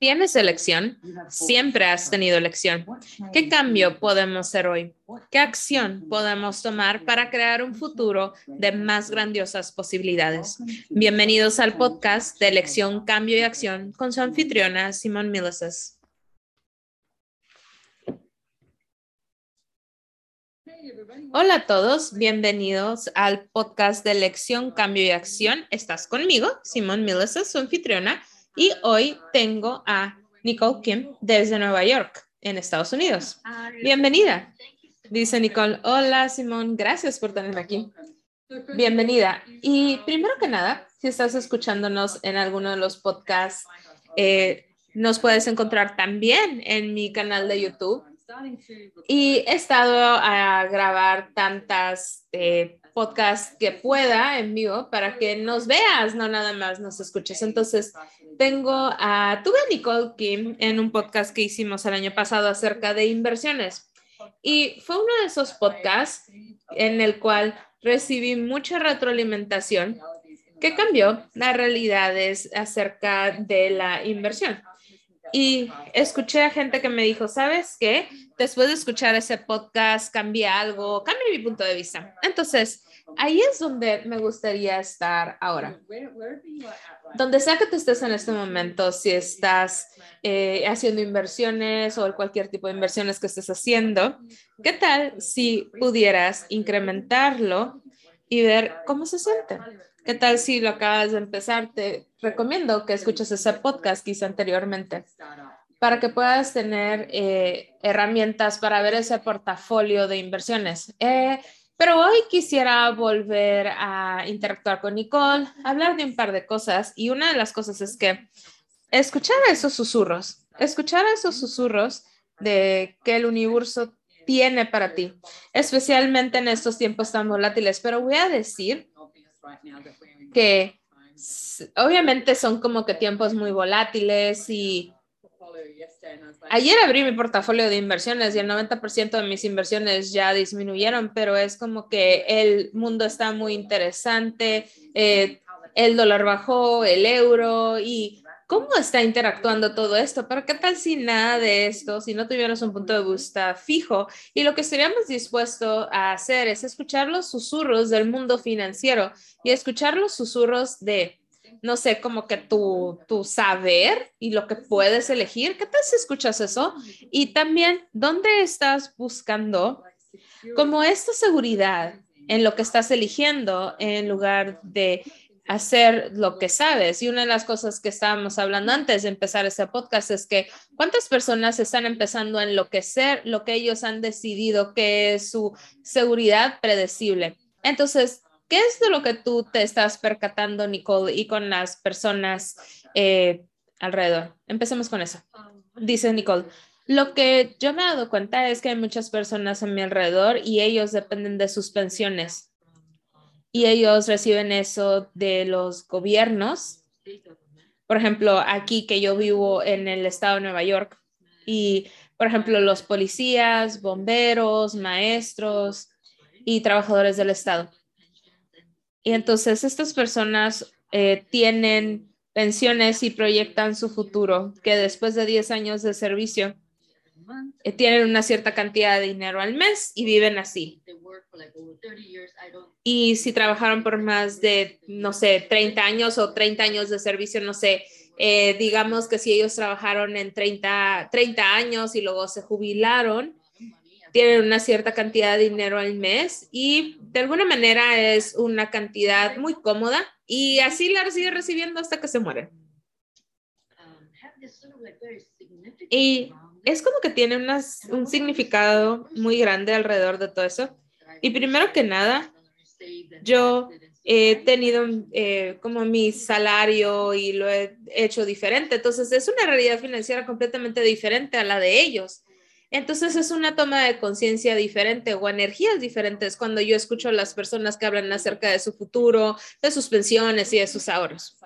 Tienes elección, siempre has tenido elección. ¿Qué cambio podemos hacer hoy? ¿Qué acción podemos tomar para crear un futuro de más grandiosas posibilidades? Bienvenidos al podcast de Elección, Cambio y Acción con su anfitriona Simón Milices. Hola a todos, bienvenidos al podcast de Elección, Cambio y Acción. Estás conmigo, Simón Milices, su anfitriona y hoy tengo a Nicole Kim desde Nueva York, en Estados Unidos. Bienvenida. Dice Nicole, hola Simón, gracias por tenerme aquí. Bienvenida. Y primero que nada, si estás escuchándonos en alguno de los podcasts, eh, nos puedes encontrar también en mi canal de YouTube. Y he estado a grabar tantas eh, podcasts que pueda en vivo para que nos veas, no nada más nos escuches. Entonces, tengo a, tuve a Nicole Kim en un podcast que hicimos el año pasado acerca de inversiones. Y fue uno de esos podcasts en el cual recibí mucha retroalimentación que cambió las realidades acerca de la inversión. Y escuché a gente que me dijo, ¿sabes qué? Después de escuchar ese podcast, cambié algo, cambié mi punto de vista. Entonces, ahí es donde me gustaría estar ahora. Donde sea que tú estés en este momento, si estás eh, haciendo inversiones o cualquier tipo de inversiones que estés haciendo, ¿qué tal si pudieras incrementarlo y ver cómo se siente? ¿Qué tal si lo acabas de empezar? Te recomiendo que escuches ese podcast que hice anteriormente para que puedas tener eh, herramientas para ver ese portafolio de inversiones. Eh, pero hoy quisiera volver a interactuar con Nicole, hablar de un par de cosas y una de las cosas es que escuchar esos susurros, escuchar esos susurros de que el universo tiene para ti, especialmente en estos tiempos tan volátiles. Pero voy a decir que obviamente son como que tiempos muy volátiles y Ayer abrí mi portafolio de inversiones y el 90% de mis inversiones ya disminuyeron, pero es como que el mundo está muy interesante, eh, el dólar bajó, el euro y cómo está interactuando todo esto. Pero qué tal si nada de esto, si no tuvieras un punto de vista fijo y lo que estaríamos dispuestos a hacer es escuchar los susurros del mundo financiero y escuchar los susurros de no sé, como que tu, tu saber y lo que puedes elegir. ¿Qué tal si escuchas eso? Y también, ¿dónde estás buscando como esta seguridad en lo que estás eligiendo en lugar de hacer lo que sabes. Y una de las cosas que estábamos hablando antes de empezar este podcast es que cuántas personas están empezando a enloquecer lo que ellos han decidido que es su seguridad predecible. Entonces, ¿Qué es de lo que tú te estás percatando, Nicole, y con las personas eh, alrededor? Empecemos con eso. Dice Nicole, lo que yo me he dado cuenta es que hay muchas personas a mi alrededor y ellos dependen de sus pensiones. Y ellos reciben eso de los gobiernos. Por ejemplo, aquí que yo vivo en el estado de Nueva York y, por ejemplo, los policías, bomberos, maestros y trabajadores del estado y entonces estas personas eh, tienen pensiones y proyectan su futuro, que después de 10 años de servicio eh, tienen una cierta cantidad de dinero al mes y viven así. Y si trabajaron por más de, no sé, 30 años o 30 años de servicio, no sé, eh, digamos que si ellos trabajaron en 30, 30 años y luego se jubilaron, tienen una cierta cantidad de dinero al mes y de alguna manera es una cantidad muy cómoda y así la sigue recibiendo hasta que se mueren. Y es como que tiene un significado muy grande alrededor de todo eso. Y primero que nada, yo he tenido eh, como mi salario y lo he hecho diferente. Entonces es una realidad financiera completamente diferente a la de ellos. Entonces es una toma de conciencia diferente o energías diferentes cuando yo escucho a las personas que hablan acerca de su futuro, de sus pensiones y de sus ahorros.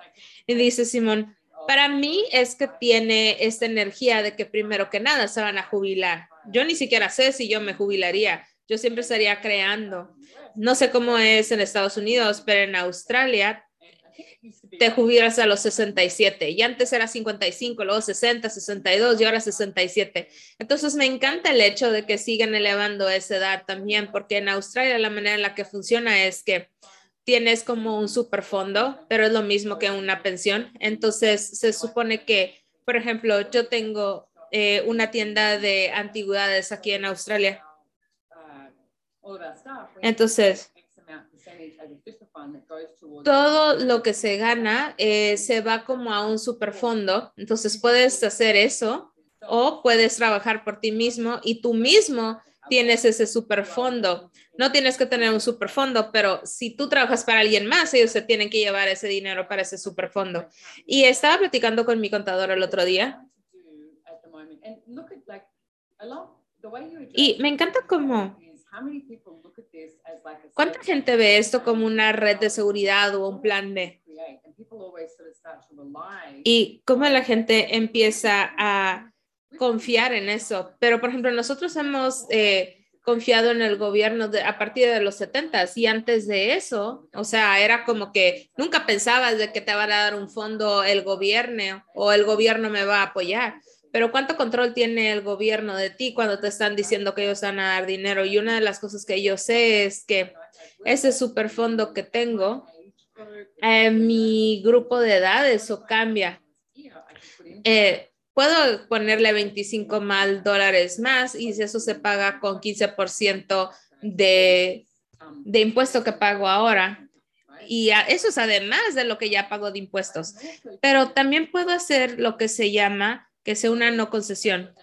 Y dice Simón, para mí es que tiene esta energía de que primero que nada se van a jubilar. Yo ni siquiera sé si yo me jubilaría. Yo siempre estaría creando. No sé cómo es en Estados Unidos, pero en Australia te jubilas a los 67 y antes era 55, luego 60, 62 y ahora 67. Entonces me encanta el hecho de que sigan elevando esa edad también, porque en Australia la manera en la que funciona es que tienes como un superfondo, pero es lo mismo que una pensión. Entonces se supone que, por ejemplo, yo tengo eh, una tienda de antigüedades aquí en Australia. Entonces, todo lo que se gana eh, se va como a un superfondo. Entonces puedes hacer eso o puedes trabajar por ti mismo y tú mismo tienes ese superfondo. No tienes que tener un superfondo, pero si tú trabajas para alguien más, ellos se tienen que llevar ese dinero para ese superfondo. Y estaba platicando con mi contador el otro día. Y me encanta cómo ¿Cuánta gente ve esto como una red de seguridad o un plan B? Y cómo la gente empieza a confiar en eso. Pero, por ejemplo, nosotros hemos eh, confiado en el gobierno a partir de los 70 y antes de eso, o sea, era como que nunca pensabas de que te van a dar un fondo el gobierno o el gobierno me va a apoyar pero ¿cuánto control tiene el gobierno de ti cuando te están diciendo que ellos van a dar dinero? Y una de las cosas que yo sé es que ese superfondo que tengo, eh, mi grupo de edad, eso cambia. Eh, puedo ponerle 25 mal dólares más y eso se paga con 15% de, de impuesto que pago ahora. Y eso es además de lo que ya pago de impuestos. Pero también puedo hacer lo que se llama que sea una no concesión.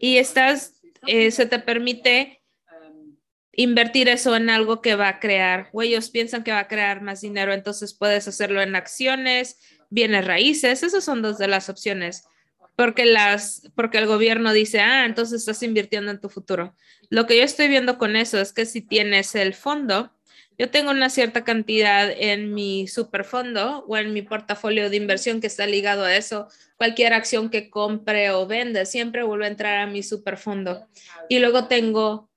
Y estás, eh, se te permite invertir eso en algo que va a crear, o ellos piensan que va a crear más dinero, entonces puedes hacerlo en acciones, bienes raíces, esas son dos de las opciones, porque las, porque el gobierno dice, ah, entonces estás invirtiendo en tu futuro. Lo que yo estoy viendo con eso es que si tienes el fondo, yo tengo una cierta cantidad en mi superfondo o en mi portafolio de inversión que está ligado a eso. Cualquier acción que compre o venda siempre vuelve a entrar a mi superfondo. Y luego tengo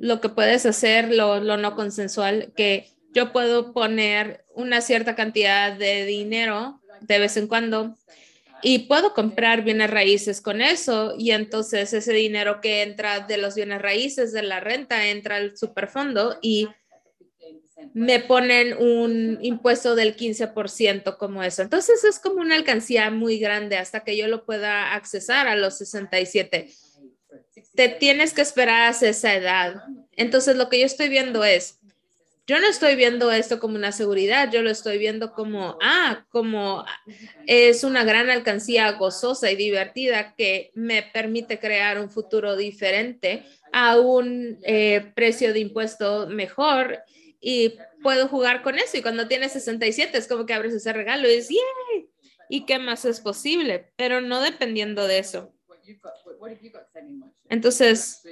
lo que puedes hacer, lo, lo no consensual, que yo puedo poner una cierta cantidad de dinero de vez en cuando y puedo comprar bienes raíces con eso y entonces ese dinero que entra de los bienes raíces de la renta entra al superfondo y me ponen un impuesto del 15% como eso. Entonces es como una alcancía muy grande hasta que yo lo pueda accesar a los 67. Te tienes que esperar a esa edad. Entonces lo que yo estoy viendo es, yo no estoy viendo esto como una seguridad, yo lo estoy viendo como, ah, como es una gran alcancía gozosa y divertida que me permite crear un futuro diferente a un eh, precio de impuesto mejor y puedo jugar con eso. Y cuando tienes 67 es como que abres ese regalo y dices, ¡yay! ¿Y qué más es posible? Pero no dependiendo de eso. Entonces,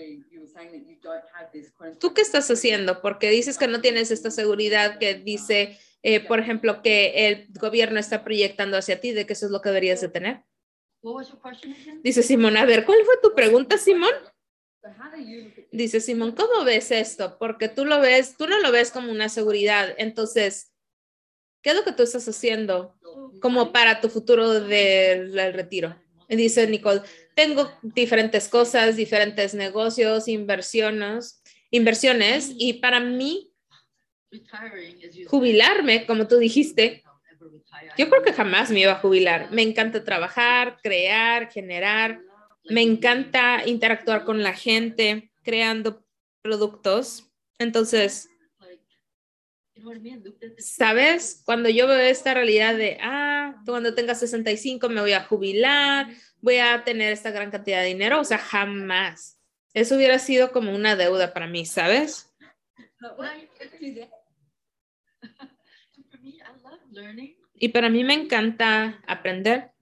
¿tú qué estás haciendo? Porque dices que no tienes esta seguridad que dice, eh, por ejemplo, que el gobierno está proyectando hacia ti, de que eso es lo que deberías de tener. Dice Simón, a ver, ¿cuál fue tu pregunta, Simón? Dice Simón, ¿cómo ves esto? Porque tú lo ves, tú no lo ves como una seguridad. Entonces, ¿qué es lo que tú estás haciendo como para tu futuro del retiro? Y dice Nicole, tengo diferentes cosas, diferentes negocios, inversiones, inversiones y para mí jubilarme, como tú dijiste, yo creo que jamás me iba a jubilar. Me encanta trabajar, crear, generar me encanta interactuar con la gente creando productos. Entonces, ¿sabes? Cuando yo veo esta realidad de, ah, cuando tenga 65 me voy a jubilar, voy a tener esta gran cantidad de dinero, o sea, jamás. Eso hubiera sido como una deuda para mí, ¿sabes? Y para mí me encanta aprender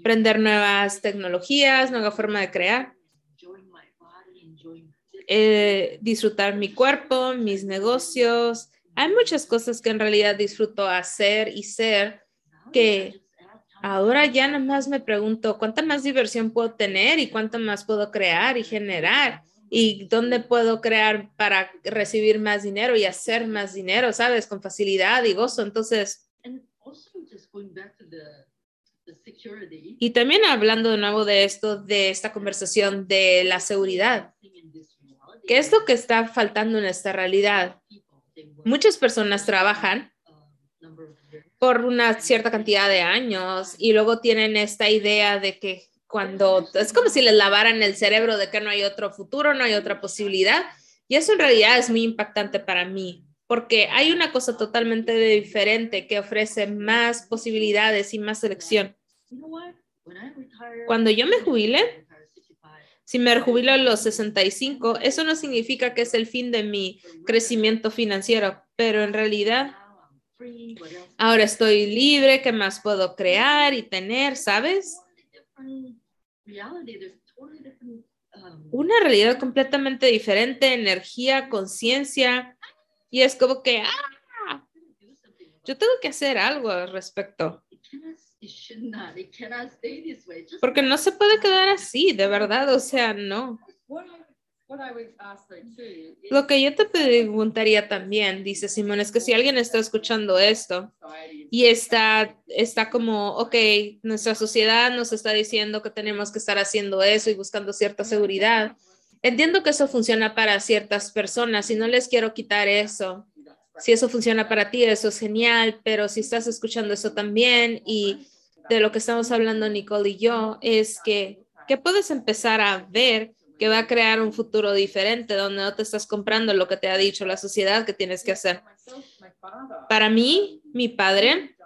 aprender nuevas tecnologías, nueva forma de crear, eh, disfrutar mi cuerpo, mis negocios. Hay muchas cosas que en realidad disfruto hacer y ser que ahora ya nada más me pregunto cuánta más diversión puedo tener y cuánto más puedo crear y generar y dónde puedo crear para recibir más dinero y hacer más dinero, ¿sabes? Con facilidad y gozo. Entonces, y también hablando de nuevo de esto, de esta conversación de la seguridad. ¿Qué es lo que está faltando en esta realidad? Muchas personas trabajan por una cierta cantidad de años y luego tienen esta idea de que cuando es como si les lavaran el cerebro de que no hay otro futuro, no hay otra posibilidad. Y eso en realidad es muy impactante para mí, porque hay una cosa totalmente diferente que ofrece más posibilidades y más selección. Cuando yo me jubile, si me jubilo a los 65, eso no significa que es el fin de mi crecimiento financiero, pero en realidad ahora estoy libre, ¿qué más puedo crear y tener, sabes? Una realidad completamente diferente, energía, conciencia, y es como que, ah, yo tengo que hacer algo al respecto. Porque no se puede quedar así, de verdad, o sea, no. Lo que yo te preguntaría también, dice Simón, es que si alguien está escuchando esto y está, está como, ok, nuestra sociedad nos está diciendo que tenemos que estar haciendo eso y buscando cierta seguridad. Entiendo que eso funciona para ciertas personas y no les quiero quitar eso. Si eso funciona para ti, eso es genial, pero si estás escuchando eso también y de lo que estamos hablando Nicole y yo, es que, que puedes empezar a ver que va a crear un futuro diferente donde no te estás comprando lo que te ha dicho la sociedad que tienes que hacer. Para mí, mi padre,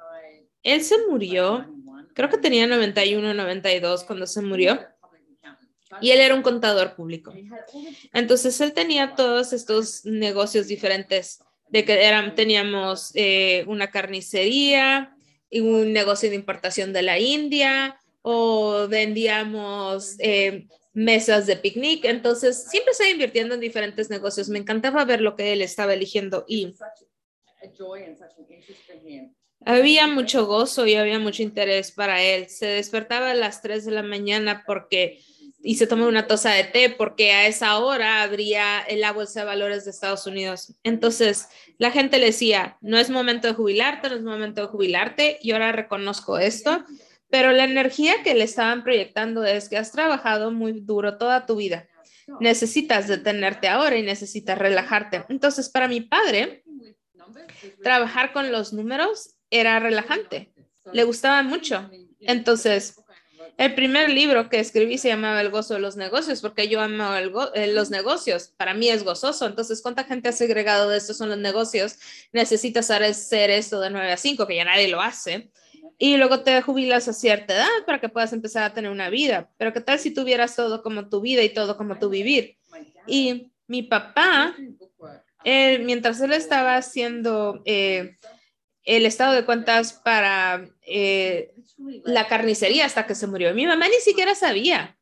él se murió, creo que tenía 91, 92 cuando se murió, y él era un contador público. Entonces, él tenía todos estos negocios diferentes, de que eran, teníamos eh, una carnicería y un negocio de importación de la India, o vendíamos eh, mesas de picnic. Entonces, siempre estaba invirtiendo en diferentes negocios. Me encantaba ver lo que él estaba eligiendo y había mucho gozo y había mucho interés para él. Se despertaba a las 3 de la mañana porque y se tomaba una taza de té porque a esa hora habría la bolsa de valores de Estados Unidos. Entonces, la gente le decía, no es momento de jubilarte, no es momento de jubilarte, y ahora reconozco esto pero la energía que le estaban proyectando es que has trabajado muy duro toda tu vida. Necesitas detenerte ahora y necesitas relajarte. Entonces, para mi padre, trabajar con los números era relajante. Le gustaba mucho. Entonces, el primer libro que escribí se llamaba El gozo de los negocios, porque yo amo eh, los negocios. Para mí es gozoso. Entonces, ¿cuánta gente ha segregado de estos son los negocios? Necesitas hacer esto de 9 a 5, que ya nadie lo hace y luego te jubilas a cierta edad para que puedas empezar a tener una vida. Pero ¿qué tal si tuvieras todo como tu vida y todo como tu vivir? Y mi papá, mientras él estaba haciendo eh, el estado de cuentas para eh, la carnicería hasta que se murió, mi mamá ni siquiera sabía.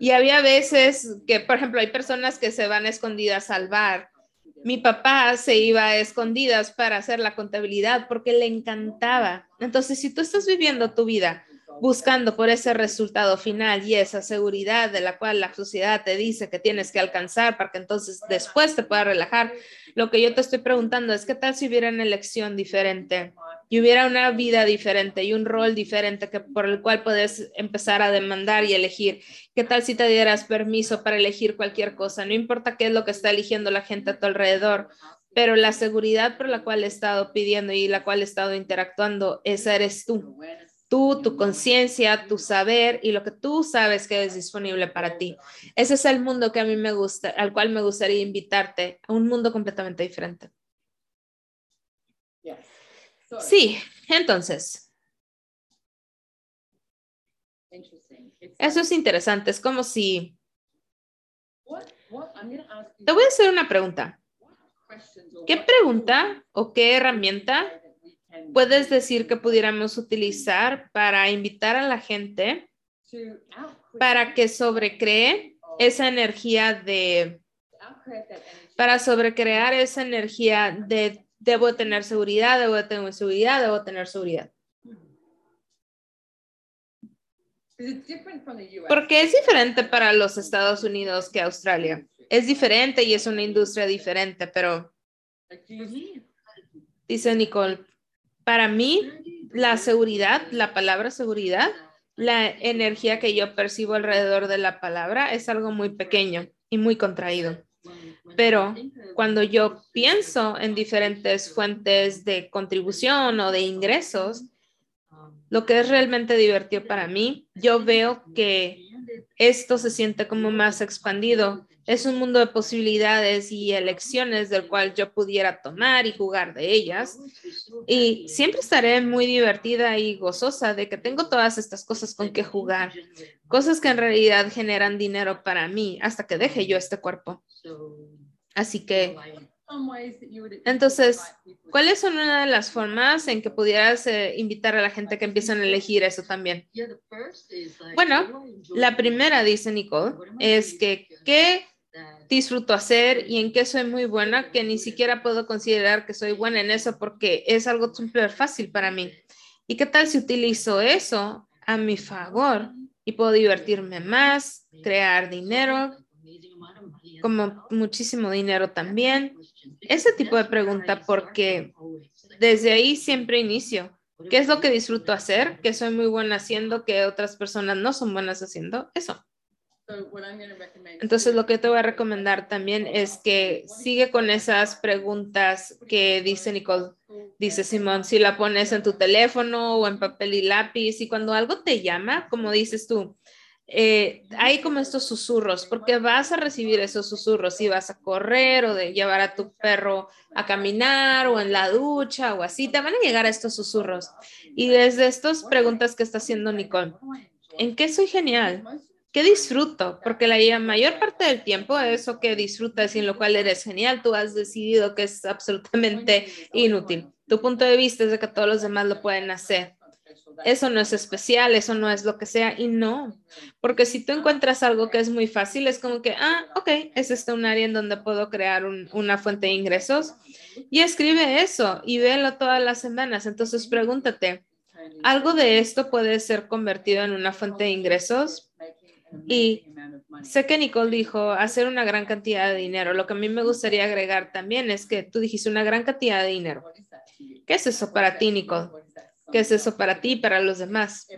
Y había veces que, por ejemplo, hay personas que se van escondidas al bar mi papá se iba a escondidas para hacer la contabilidad porque le encantaba. Entonces, si tú estás viviendo tu vida buscando por ese resultado final y esa seguridad de la cual la sociedad te dice que tienes que alcanzar para que entonces después te puedas relajar, lo que yo te estoy preguntando es, ¿qué tal si hubiera una elección diferente? y hubiera una vida diferente y un rol diferente que, por el cual puedes empezar a demandar y elegir. ¿Qué tal si te dieras permiso para elegir cualquier cosa? No importa qué es lo que está eligiendo la gente a tu alrededor, pero la seguridad por la cual he estado pidiendo y la cual he estado interactuando, esa eres tú. Tú, tu conciencia, tu saber y lo que tú sabes que es disponible para ti. Ese es el mundo que a mí me gusta, al cual me gustaría invitarte, a un mundo completamente diferente. Sí, entonces. Eso es interesante. Es como si... Te voy a hacer una pregunta. ¿Qué pregunta o qué herramienta puedes decir que pudiéramos utilizar para invitar a la gente para que sobrecree esa energía de, para sobrecrear esa energía de debo tener seguridad, debo tener seguridad, debo tener seguridad. Porque es diferente para los Estados Unidos que Australia. es diferente y es una industria diferente, pero dice Nicole, para mí la seguridad, la palabra seguridad, la energía que yo percibo alrededor de la palabra es algo muy pequeño y muy contraído. Pero cuando yo pienso en diferentes fuentes de contribución o de ingresos, lo que es realmente divertido para mí, yo veo que esto se siente como más expandido. Es un mundo de posibilidades y elecciones del cual yo pudiera tomar y jugar de ellas. Y siempre estaré muy divertida y gozosa de que tengo todas estas cosas con que jugar, cosas que en realidad generan dinero para mí hasta que deje yo este cuerpo. Así que, entonces, ¿cuáles son una de las formas en que pudieras eh, invitar a la gente que empiecen a elegir eso también? Bueno, la primera, dice Nicole, es que qué disfruto hacer y en qué soy muy buena, que ni siquiera puedo considerar que soy buena en eso porque es algo súper fácil para mí. ¿Y qué tal si utilizo eso a mi favor y puedo divertirme más, crear dinero, como muchísimo dinero también? Ese tipo de pregunta porque desde ahí siempre inicio. ¿Qué es lo que disfruto hacer? ¿Qué soy muy buena haciendo? ¿Que otras personas no son buenas haciendo? Eso. Entonces, lo que te voy a recomendar también es que sigue con esas preguntas que dice Nicole, dice Simón, si la pones en tu teléfono o en papel y lápiz y cuando algo te llama, como dices tú, eh, hay como estos susurros, porque vas a recibir esos susurros si vas a correr o de llevar a tu perro a caminar o en la ducha o así, te van a llegar a estos susurros. Y desde estas preguntas que está haciendo Nicole, ¿en qué soy genial? ¿Qué disfruto? Porque la mayor parte del tiempo eso que disfrutas y en lo cual eres genial, tú has decidido que es absolutamente inútil. Tu punto de vista es de que todos los demás lo pueden hacer. Eso no es especial, eso no es lo que sea y no, porque si tú encuentras algo que es muy fácil, es como que, ah, ok, es este un área en donde puedo crear una fuente de ingresos y escribe eso y velo todas las semanas. Entonces pregúntate, ¿algo de esto puede ser convertido en una fuente de ingresos? Y sé que Nicole dijo hacer una gran cantidad de dinero. Lo que a mí me gustaría agregar también es que tú dijiste una gran cantidad de dinero. ¿Qué es eso para ti, Nicole? ¿Qué es eso para ti y para los demás?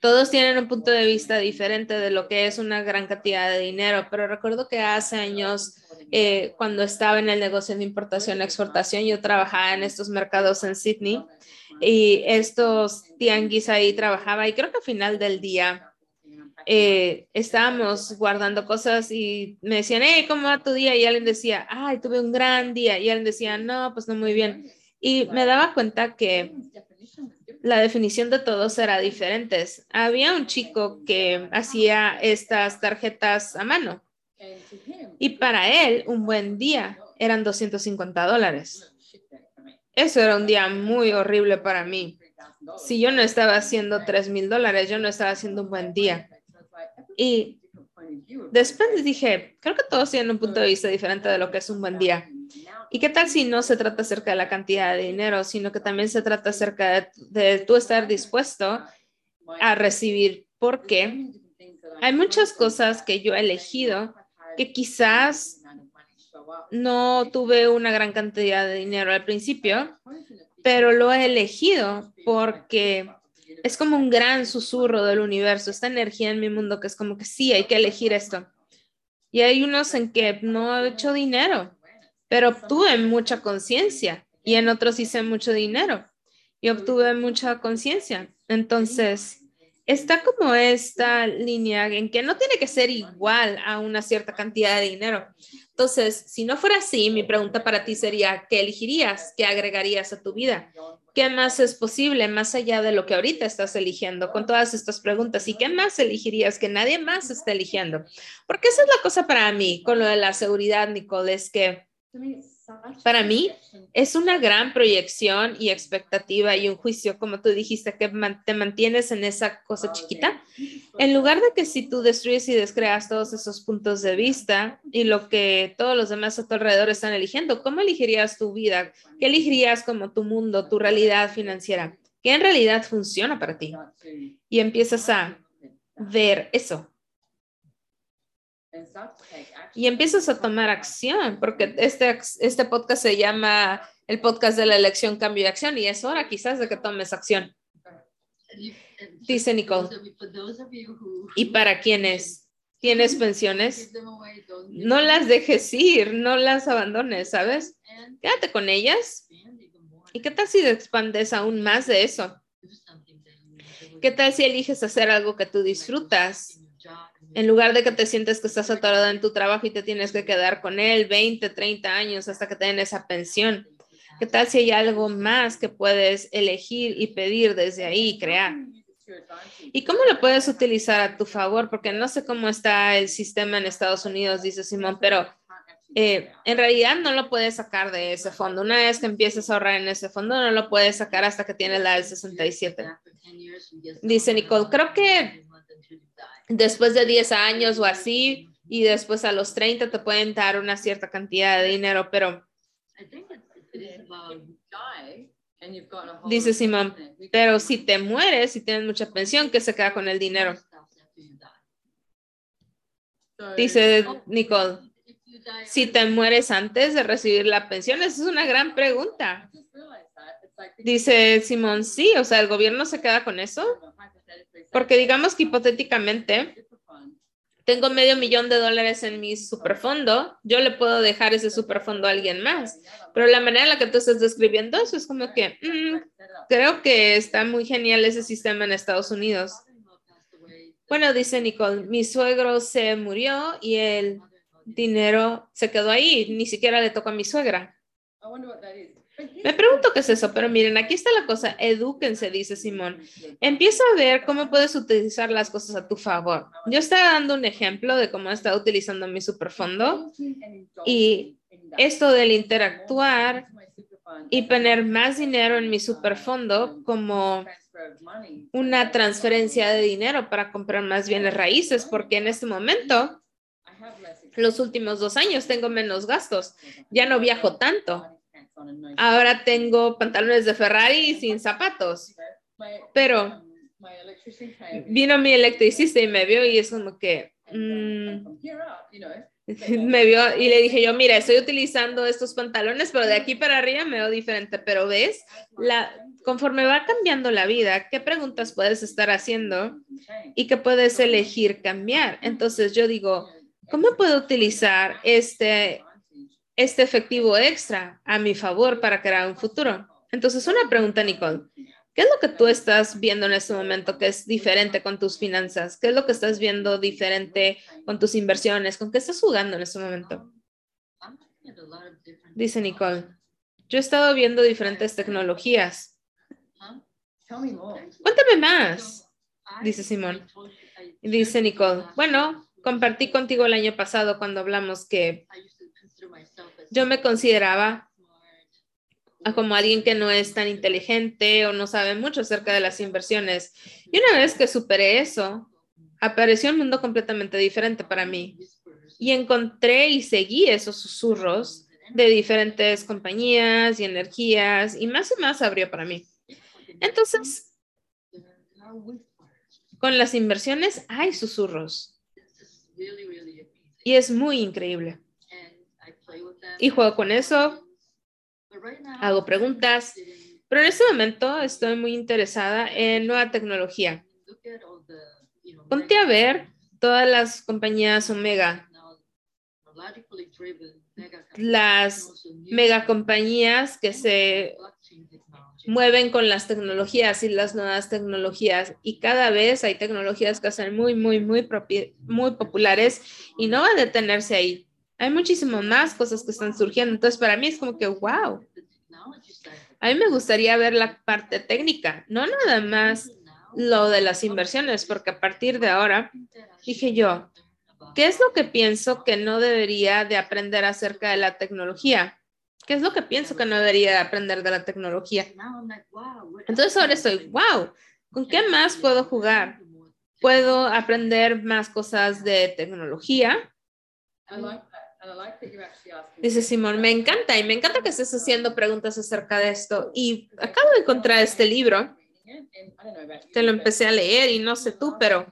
Todos tienen un punto de vista diferente de lo que es una gran cantidad de dinero, pero recuerdo que hace años, eh, cuando estaba en el negocio de importación y exportación, yo trabajaba en estos mercados en Sydney y estos tianguis ahí trabajaba y creo que al final del día eh, estábamos guardando cosas y me decían, hey, ¿cómo va tu día? Y alguien decía, ay, tuve un gran día. Y alguien decía, no, pues no muy bien. Y me daba cuenta que la definición de todos era diferente. Había un chico que hacía estas tarjetas a mano y para él un buen día eran 250 dólares. Eso era un día muy horrible para mí. Si yo no estaba haciendo 3 mil dólares, yo no estaba haciendo un buen día. Y después dije, creo que todos tienen un punto de vista diferente de lo que es un buen día. ¿Y qué tal si no se trata acerca de la cantidad de dinero, sino que también se trata acerca de, de tú estar dispuesto a recibir? Porque hay muchas cosas que yo he elegido que quizás no tuve una gran cantidad de dinero al principio, pero lo he elegido porque es como un gran susurro del universo, esta energía en mi mundo que es como que sí, hay que elegir esto. Y hay unos en que no he hecho dinero, pero obtuve mucha conciencia y en otros hice mucho dinero y obtuve mucha conciencia. Entonces, está como esta línea en que no tiene que ser igual a una cierta cantidad de dinero. Entonces, si no fuera así, mi pregunta para ti sería, ¿qué elegirías? ¿Qué agregarías a tu vida? ¿Qué más es posible más allá de lo que ahorita estás eligiendo con todas estas preguntas? ¿Y qué más elegirías que nadie más está eligiendo? Porque esa es la cosa para mí con lo de la seguridad, Nicole, es que para mí es una gran proyección y expectativa y un juicio, como tú dijiste, que te mantienes en esa cosa chiquita. En lugar de que si tú destruyes y descreas todos esos puntos de vista y lo que todos los demás a tu alrededor están eligiendo, ¿cómo elegirías tu vida? ¿Qué elegirías como tu mundo, tu realidad financiera? ¿Qué en realidad funciona para ti? Y empiezas a ver eso y empiezas a tomar acción, porque este, este podcast se llama el podcast de la elección, cambio y acción, y es hora quizás de que tomes acción. Dice Nicole. ¿Y para quienes tienes pensiones? No las dejes ir, no las abandones, ¿sabes? Quédate con ellas. ¿Y qué tal si expandes aún más de eso? ¿Qué tal si eliges hacer algo que tú disfrutas? En lugar de que te sientes que estás atorada en tu trabajo y te tienes que quedar con él 20, 30 años hasta que te esa pensión. ¿Qué tal si hay algo más que puedes elegir y pedir desde ahí y crear? ¿Y cómo lo puedes utilizar a tu favor? Porque no sé cómo está el sistema en Estados Unidos, dice Simón, pero eh, en realidad no lo puedes sacar de ese fondo. Una vez que empieces a ahorrar en ese fondo, no lo puedes sacar hasta que tienes la del 67. Dice Nicole, creo que después de 10 años o así, y después a los 30 te pueden dar una cierta cantidad de dinero, pero dice Simón, pero si te mueres y tienes mucha pensión, ¿qué se queda con el dinero? Dice Nicole, si te mueres antes de recibir la pensión, esa es una gran pregunta. Dice Simón, sí, o sea, el gobierno se queda con eso. Porque digamos que hipotéticamente tengo medio millón de dólares en mi superfondo, yo le puedo dejar ese superfondo a alguien más. Pero la manera en la que tú estás describiendo eso es como que mm, creo que está muy genial ese sistema en Estados Unidos. Bueno, dice Nicole, mi suegro se murió y el dinero se quedó ahí, ni siquiera le tocó a mi suegra. Me pregunto qué es eso, pero miren, aquí está la cosa, edúquense, dice Simón. Empieza a ver cómo puedes utilizar las cosas a tu favor. Yo estaba dando un ejemplo de cómo estaba utilizando mi superfondo y esto del interactuar y poner más dinero en mi superfondo como una transferencia de dinero para comprar más bienes raíces, porque en este momento, los últimos dos años, tengo menos gastos. Ya no viajo tanto Ahora tengo pantalones de Ferrari sin zapatos. Pero vino mi electricista y me vio y es como que mm, me vio y le dije yo, mira, estoy utilizando estos pantalones, pero de aquí para arriba me veo diferente. Pero ves, la, conforme va cambiando la vida, ¿qué preguntas puedes estar haciendo y qué puedes elegir cambiar? Entonces yo digo, ¿cómo puedo utilizar este este efectivo extra a mi favor para crear un futuro. Entonces, una pregunta, Nicole. ¿Qué es lo que tú estás viendo en este momento que es diferente con tus finanzas? ¿Qué es lo que estás viendo diferente con tus inversiones? ¿Con qué estás jugando en este momento? Dice Nicole. Yo he estado viendo diferentes tecnologías. Cuéntame más, dice Simón. Dice Nicole. Bueno, compartí contigo el año pasado cuando hablamos que yo me consideraba como alguien que no es tan inteligente o no sabe mucho acerca de las inversiones. Y una vez que superé eso, apareció un mundo completamente diferente para mí. Y encontré y seguí esos susurros de diferentes compañías y energías y más y más abrió para mí. Entonces, con las inversiones hay susurros. Y es muy increíble y juego con eso, hago preguntas, pero en este momento estoy muy interesada en nueva tecnología. Ponte a ver todas las compañías Omega, las megacompañías que se mueven con las tecnologías y las nuevas tecnologías. Y cada vez hay tecnologías que son muy, muy, muy, muy populares y no va a detenerse ahí hay muchísimo más cosas que están surgiendo. Entonces, para mí es como que, wow. A mí me gustaría ver la parte técnica, no nada más lo de las inversiones, porque a partir de ahora dije yo, ¿qué es lo que pienso que no debería de aprender acerca de la tecnología? ¿Qué es lo que pienso que no debería de aprender de la tecnología? Entonces ahora estoy, wow, ¿con qué más puedo jugar? Puedo aprender más cosas de tecnología. Dice Simón, me encanta y me encanta que estés haciendo preguntas acerca de esto. Y acabo de encontrar este libro. Te lo empecé a leer y no sé tú, pero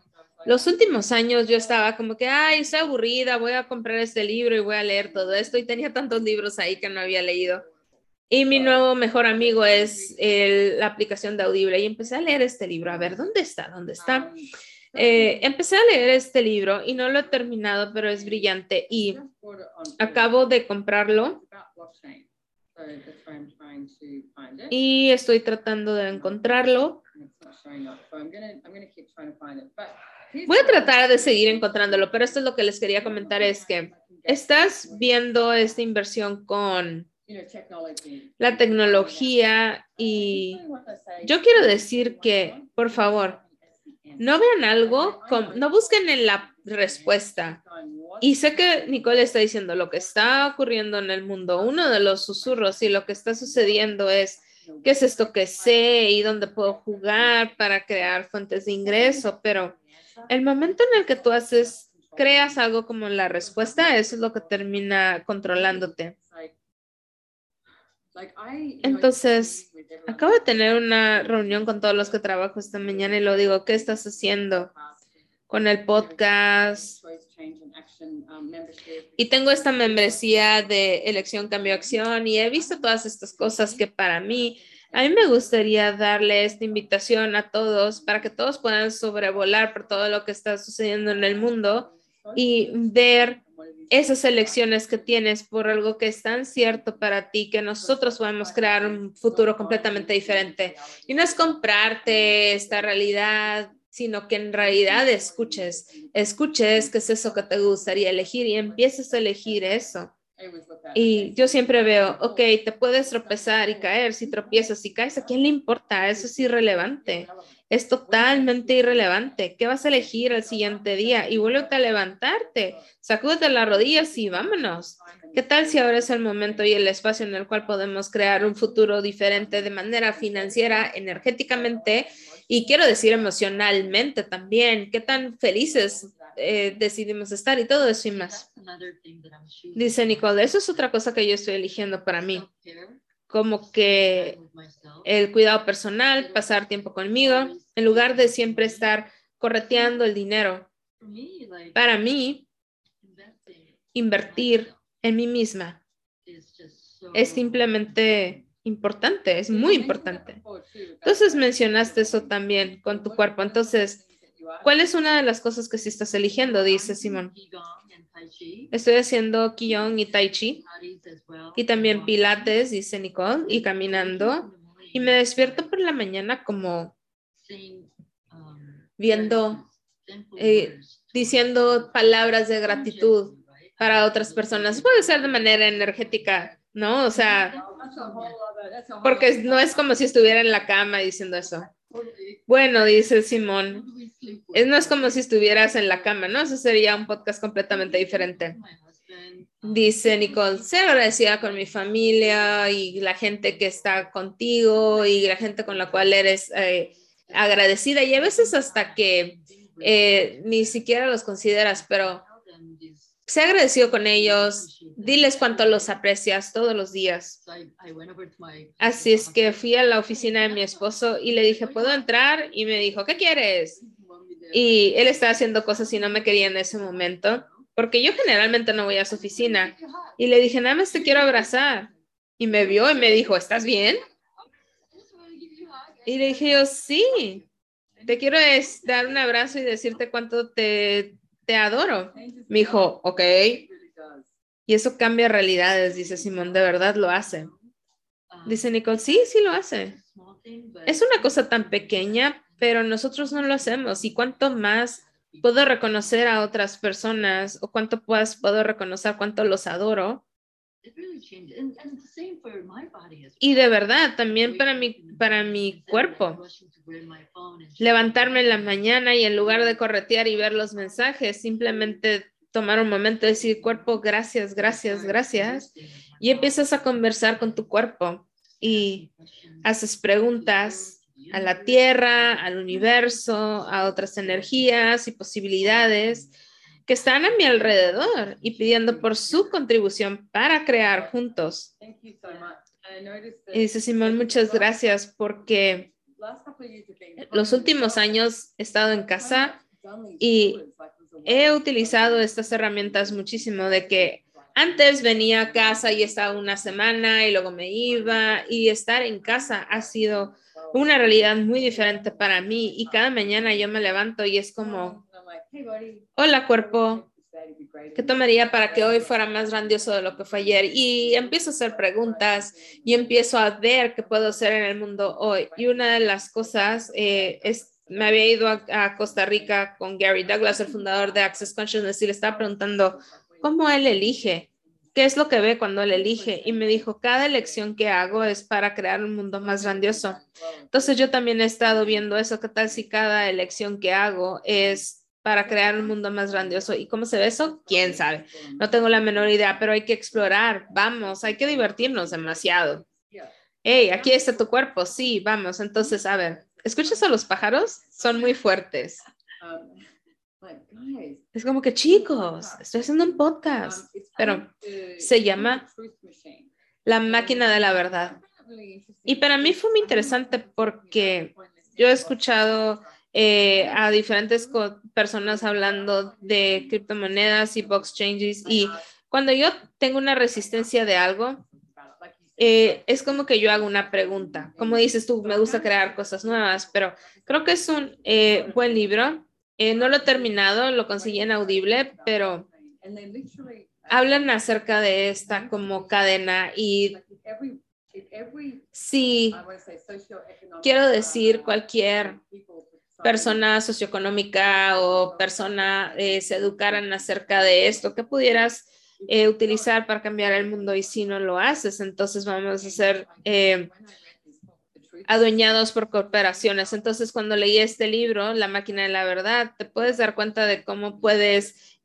los últimos años yo estaba como que, ay, estoy aburrida, voy a comprar este libro y voy a leer todo esto. Y tenía tantos libros ahí que no había leído. Y mi nuevo mejor amigo es la aplicación de Audible. Y empecé a leer este libro. A ver, ¿dónde está? ¿Dónde está? Eh, empecé a leer este libro y no lo he terminado, pero es brillante. Y acabo de comprarlo. Y estoy tratando de encontrarlo. Voy a tratar de seguir encontrándolo, pero esto es lo que les quería comentar, es que estás viendo esta inversión con la tecnología y yo quiero decir que, por favor, no vean algo, no busquen en la respuesta. Y sé que Nicole está diciendo lo que está ocurriendo en el mundo, uno de los susurros y lo que está sucediendo es, ¿qué es esto que sé y dónde puedo jugar para crear fuentes de ingreso? Pero el momento en el que tú haces, creas algo como la respuesta, eso es lo que termina controlándote. Entonces, acabo de tener una reunión con todos los que trabajo esta mañana y lo digo, ¿qué estás haciendo con el podcast? Y tengo esta membresía de elección, cambio, acción y he visto todas estas cosas que para mí a mí me gustaría darle esta invitación a todos para que todos puedan sobrevolar por todo lo que está sucediendo en el mundo y ver esas elecciones que tienes por algo que es tan cierto para ti que nosotros podemos crear un futuro completamente diferente. Y no es comprarte esta realidad, sino que en realidad escuches, escuches qué es eso que te gustaría elegir y empieces a elegir eso. Y yo siempre veo, ok, te puedes tropezar y caer, si tropiezas y caes, ¿a quién le importa? Eso es irrelevante, es totalmente irrelevante. ¿Qué vas a elegir el siguiente día? Y vuelve a levantarte, sacúdete las rodillas y vámonos. ¿Qué tal si ahora es el momento y el espacio en el cual podemos crear un futuro diferente de manera financiera, energéticamente y quiero decir emocionalmente también? ¿Qué tan felices eh, decidimos estar y todo eso y más. Dice Nicole, eso es otra cosa que yo estoy eligiendo para mí, como que el cuidado personal, pasar tiempo conmigo, en lugar de siempre estar correteando el dinero. Para mí, invertir en mí misma es simplemente importante, es muy importante. Entonces mencionaste eso también con tu cuerpo. Entonces, ¿Cuál es una de las cosas que sí estás eligiendo? Dice Simón. Estoy haciendo Qigong y Tai Chi y también Pilates, dice Nicole, y caminando. Y me despierto por la mañana como viendo, eh, diciendo palabras de gratitud para otras personas. Puede ser de manera energética, ¿no? O sea, porque no es como si estuviera en la cama diciendo eso. Bueno, dice Simón, no es como si estuvieras en la cama, ¿no? Eso sería un podcast completamente diferente. Dice Nicole, ser agradecida con mi familia y la gente que está contigo y la gente con la cual eres eh, agradecida y a veces hasta que eh, ni siquiera los consideras, pero Sé agradecido con ellos, diles cuánto los aprecias todos los días. Así es que fui a la oficina de mi esposo y le dije, ¿puedo entrar? Y me dijo, ¿qué quieres? Y él estaba haciendo cosas y no me quería en ese momento, porque yo generalmente no voy a su oficina. Y le dije, nada más te quiero abrazar. Y me vio y me dijo, ¿estás bien? Y le dije yo, sí, te quiero dar un abrazo y decirte cuánto te, te adoro. Me dijo, ok. Y eso cambia realidades, dice Simón, de verdad lo hace. Dice Nicole, sí, sí lo hace. Es una cosa tan pequeña, pero nosotros no lo hacemos. ¿Y cuánto más puedo reconocer a otras personas o cuánto puedo reconocer cuánto los adoro? Y de verdad, también para mi, para mi cuerpo. Levantarme en la mañana y en lugar de corretear y ver los mensajes, simplemente tomar un momento y decir, cuerpo, gracias, gracias, gracias. Y empiezas a conversar con tu cuerpo y haces preguntas a la tierra, al universo, a otras energías y posibilidades que están a mi alrededor y pidiendo por su contribución para crear juntos. Y dice Simón, muchas gracias porque los últimos años he estado en casa Y he utilizado estas herramientas muchísimo de que antes venía a casa y estaba una semana y luego me iba y estar en casa ha sido una realidad muy diferente para mí y cada mañana yo me levanto y es como, hola cuerpo, ¿Qué tomaría para que hoy fuera más grandioso de lo que fue ayer? Y empiezo a hacer preguntas y empiezo a ver qué puedo hacer en el mundo hoy. Y una de las cosas eh, es, me había ido a, Costa Rica con Gary Douglas, el fundador de Access Consciousness, y le estaba preguntando cómo él elige, qué es lo que ve cuando él elige. Y me dijo, cada elección que hago es para crear un mundo más grandioso. Entonces yo también he estado viendo eso, qué tal si cada elección que hago es para crear un mundo más grandioso. ¿Y cómo se ve eso? ¿Quién sabe? No tengo la menor idea, pero hay que explorar. Vamos, hay que divertirnos demasiado. Hey, aquí está tu cuerpo. Sí, vamos. Entonces, a ver, ¿escuchas a los pájaros? Son muy fuertes. Es como que, chicos, estoy haciendo un podcast, pero se llama La máquina de la verdad. Y para mí fue muy interesante porque yo he escuchado eh, a diferentes personas hablando de criptomonedas y box changes. Y cuando yo tengo una resistencia de algo, eh, es como que yo hago una pregunta. Como dices tú, me gusta crear cosas nuevas, pero creo que es un eh, buen libro. no lo he terminado, lo conseguí en Audible, pero hablan acerca de esta como cadena y sí, quiero decir cualquier persona socioeconómica o persona eh, se educaran acerca de esto, ¿qué pudieras eh, utilizar para cambiar el mundo? Y si no lo haces, entonces vamos a ser eh, adueñados por corporaciones. Entonces, cuando leí este libro, La máquina de la verdad, te puedes dar cuenta de cómo puedes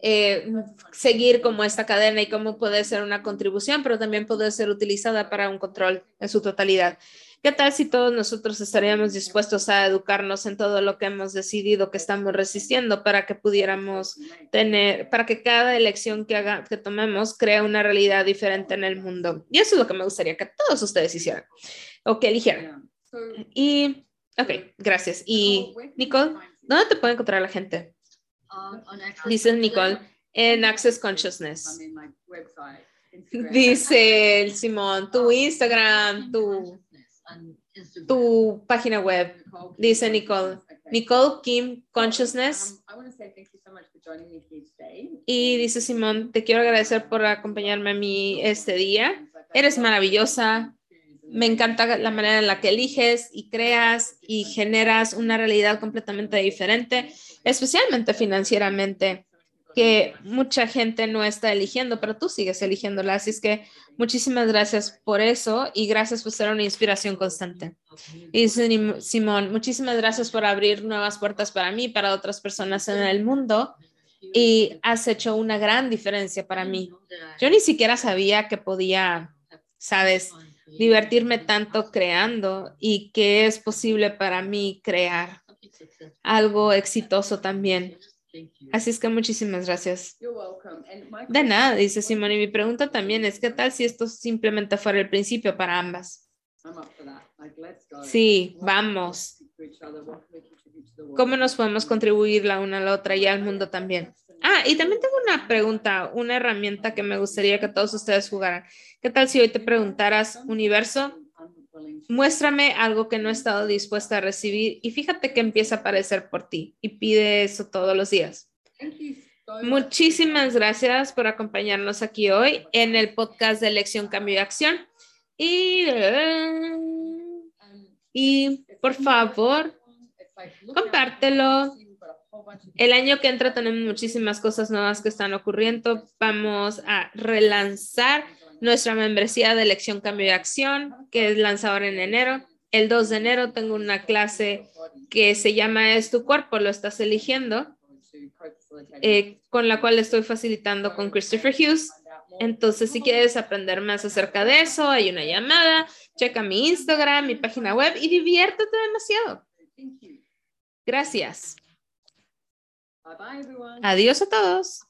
seguir como esta cadena y cómo puede ser una contribución, pero también puede ser utilizada para un control en su totalidad. ¿Qué tal si todos nosotros estaríamos dispuestos a educarnos en todo lo que hemos decidido que estamos resistiendo para que pudiéramos tener, para que cada elección que, haga, que tomemos crea una realidad diferente en el mundo? Y eso es lo que me gustaría que todos ustedes hicieran o que eligieran. Y, ok, gracias. Y Nicole, ¿dónde te puede encontrar la gente? Dice Nicole, en Access Consciousness. Dice el Simón, tu Instagram, tu tu página web, dice Nicole. Nicole Kim Consciousness. Y dice Simón, te quiero agradecer por acompañarme a mí este día. Eres maravillosa. Me encanta la manera en la que eliges y creas y generas una realidad completamente diferente, especialmente financieramente que mucha gente no está eligiendo, pero tú sigues eligiéndola. Así es que muchísimas gracias por eso y gracias por ser una inspiración constante. Y Simón, muchísimas gracias por abrir nuevas puertas para mí, para otras personas en el mundo y has hecho una gran diferencia para mí. Yo ni siquiera sabía que podía, sabes, divertirme tanto creando y que es posible para mí crear algo exitoso también. Así es que muchísimas gracias. De nada, dice Simón. Y mi pregunta también es, ¿qué tal si esto simplemente fuera el principio para ambas? Sí, vamos. ¿Cómo nos podemos contribuir la una a la otra y al mundo también? Ah, y también tengo una pregunta, una herramienta que me gustaría que todos ustedes jugaran. ¿Qué tal si hoy te preguntaras, universo, muéstrame algo que no he estado dispuesta a recibir y fíjate que empieza a aparecer por ti y pide eso todos los días. Muchísimas gracias por acompañarnos aquí hoy en el podcast de Elección, Cambio y Acción. Y, y por favor, compártelo. El año que entra tenemos muchísimas cosas nuevas que están ocurriendo. Vamos a relanzar nuestra membresía de elección, cambio y acción, que es lanzadora en enero. El 2 de enero tengo una clase que se llama Es tu cuerpo, lo estás eligiendo, eh, con la cual estoy facilitando con Christopher Hughes. Entonces, si quieres aprender más acerca de eso, hay una llamada, checa mi Instagram, mi página web y diviértete demasiado. Gracias. Adiós a todos.